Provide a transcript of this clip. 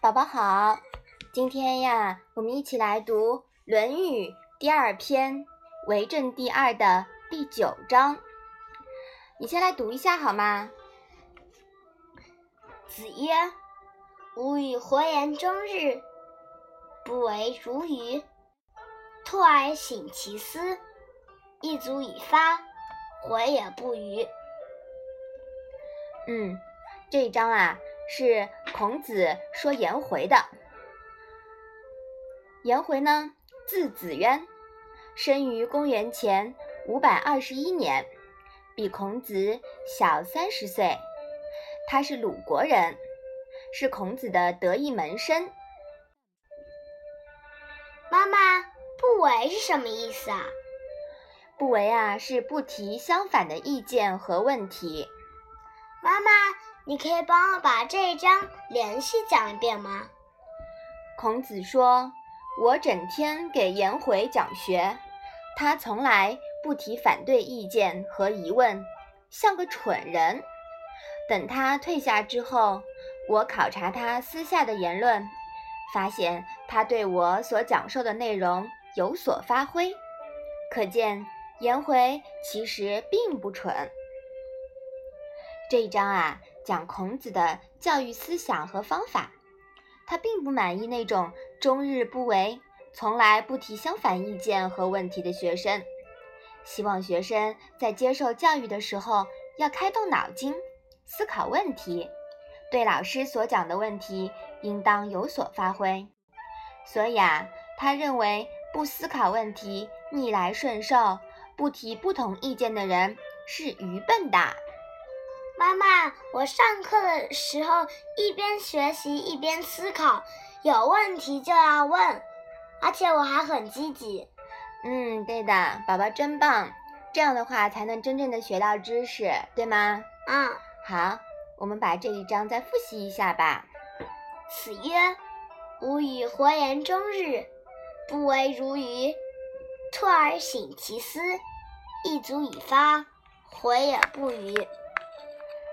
宝宝好，今天呀，我们一起来读《论语》第二篇《为政第二》的第九章。你先来读一下好吗？子曰：“吾与活言终日，不为如鱼。兔而省其思，一足以发，回也不愚。”嗯，这一章啊。是孔子说颜回的。颜回呢，字子渊，生于公元前五百二十一年，比孔子小三十岁。他是鲁国人，是孔子的得意门生。妈妈，不为是什么意思啊？不为啊，是不提相反的意见和问题。妈妈。你可以帮我把这一章连续讲一遍吗？孔子说：“我整天给颜回讲学，他从来不提反对意见和疑问，像个蠢人。等他退下之后，我考察他私下的言论，发现他对我所讲授的内容有所发挥，可见颜回其实并不蠢。”这一章啊。讲孔子的教育思想和方法，他并不满意那种终日不为、从来不提相反意见和问题的学生，希望学生在接受教育的时候要开动脑筋，思考问题，对老师所讲的问题应当有所发挥。所以啊，他认为不思考问题、逆来顺受、不提不同意见的人是愚笨的。妈妈，我上课的时候一边学习一边思考，有问题就要问，而且我还很积极。嗯，对的，宝宝真棒，这样的话才能真正的学到知识，对吗？嗯，好，我们把这一章再复习一下吧。子曰：“吾与活言终日，不为如鱼。兔而省其思，一足以发，回也不愚。”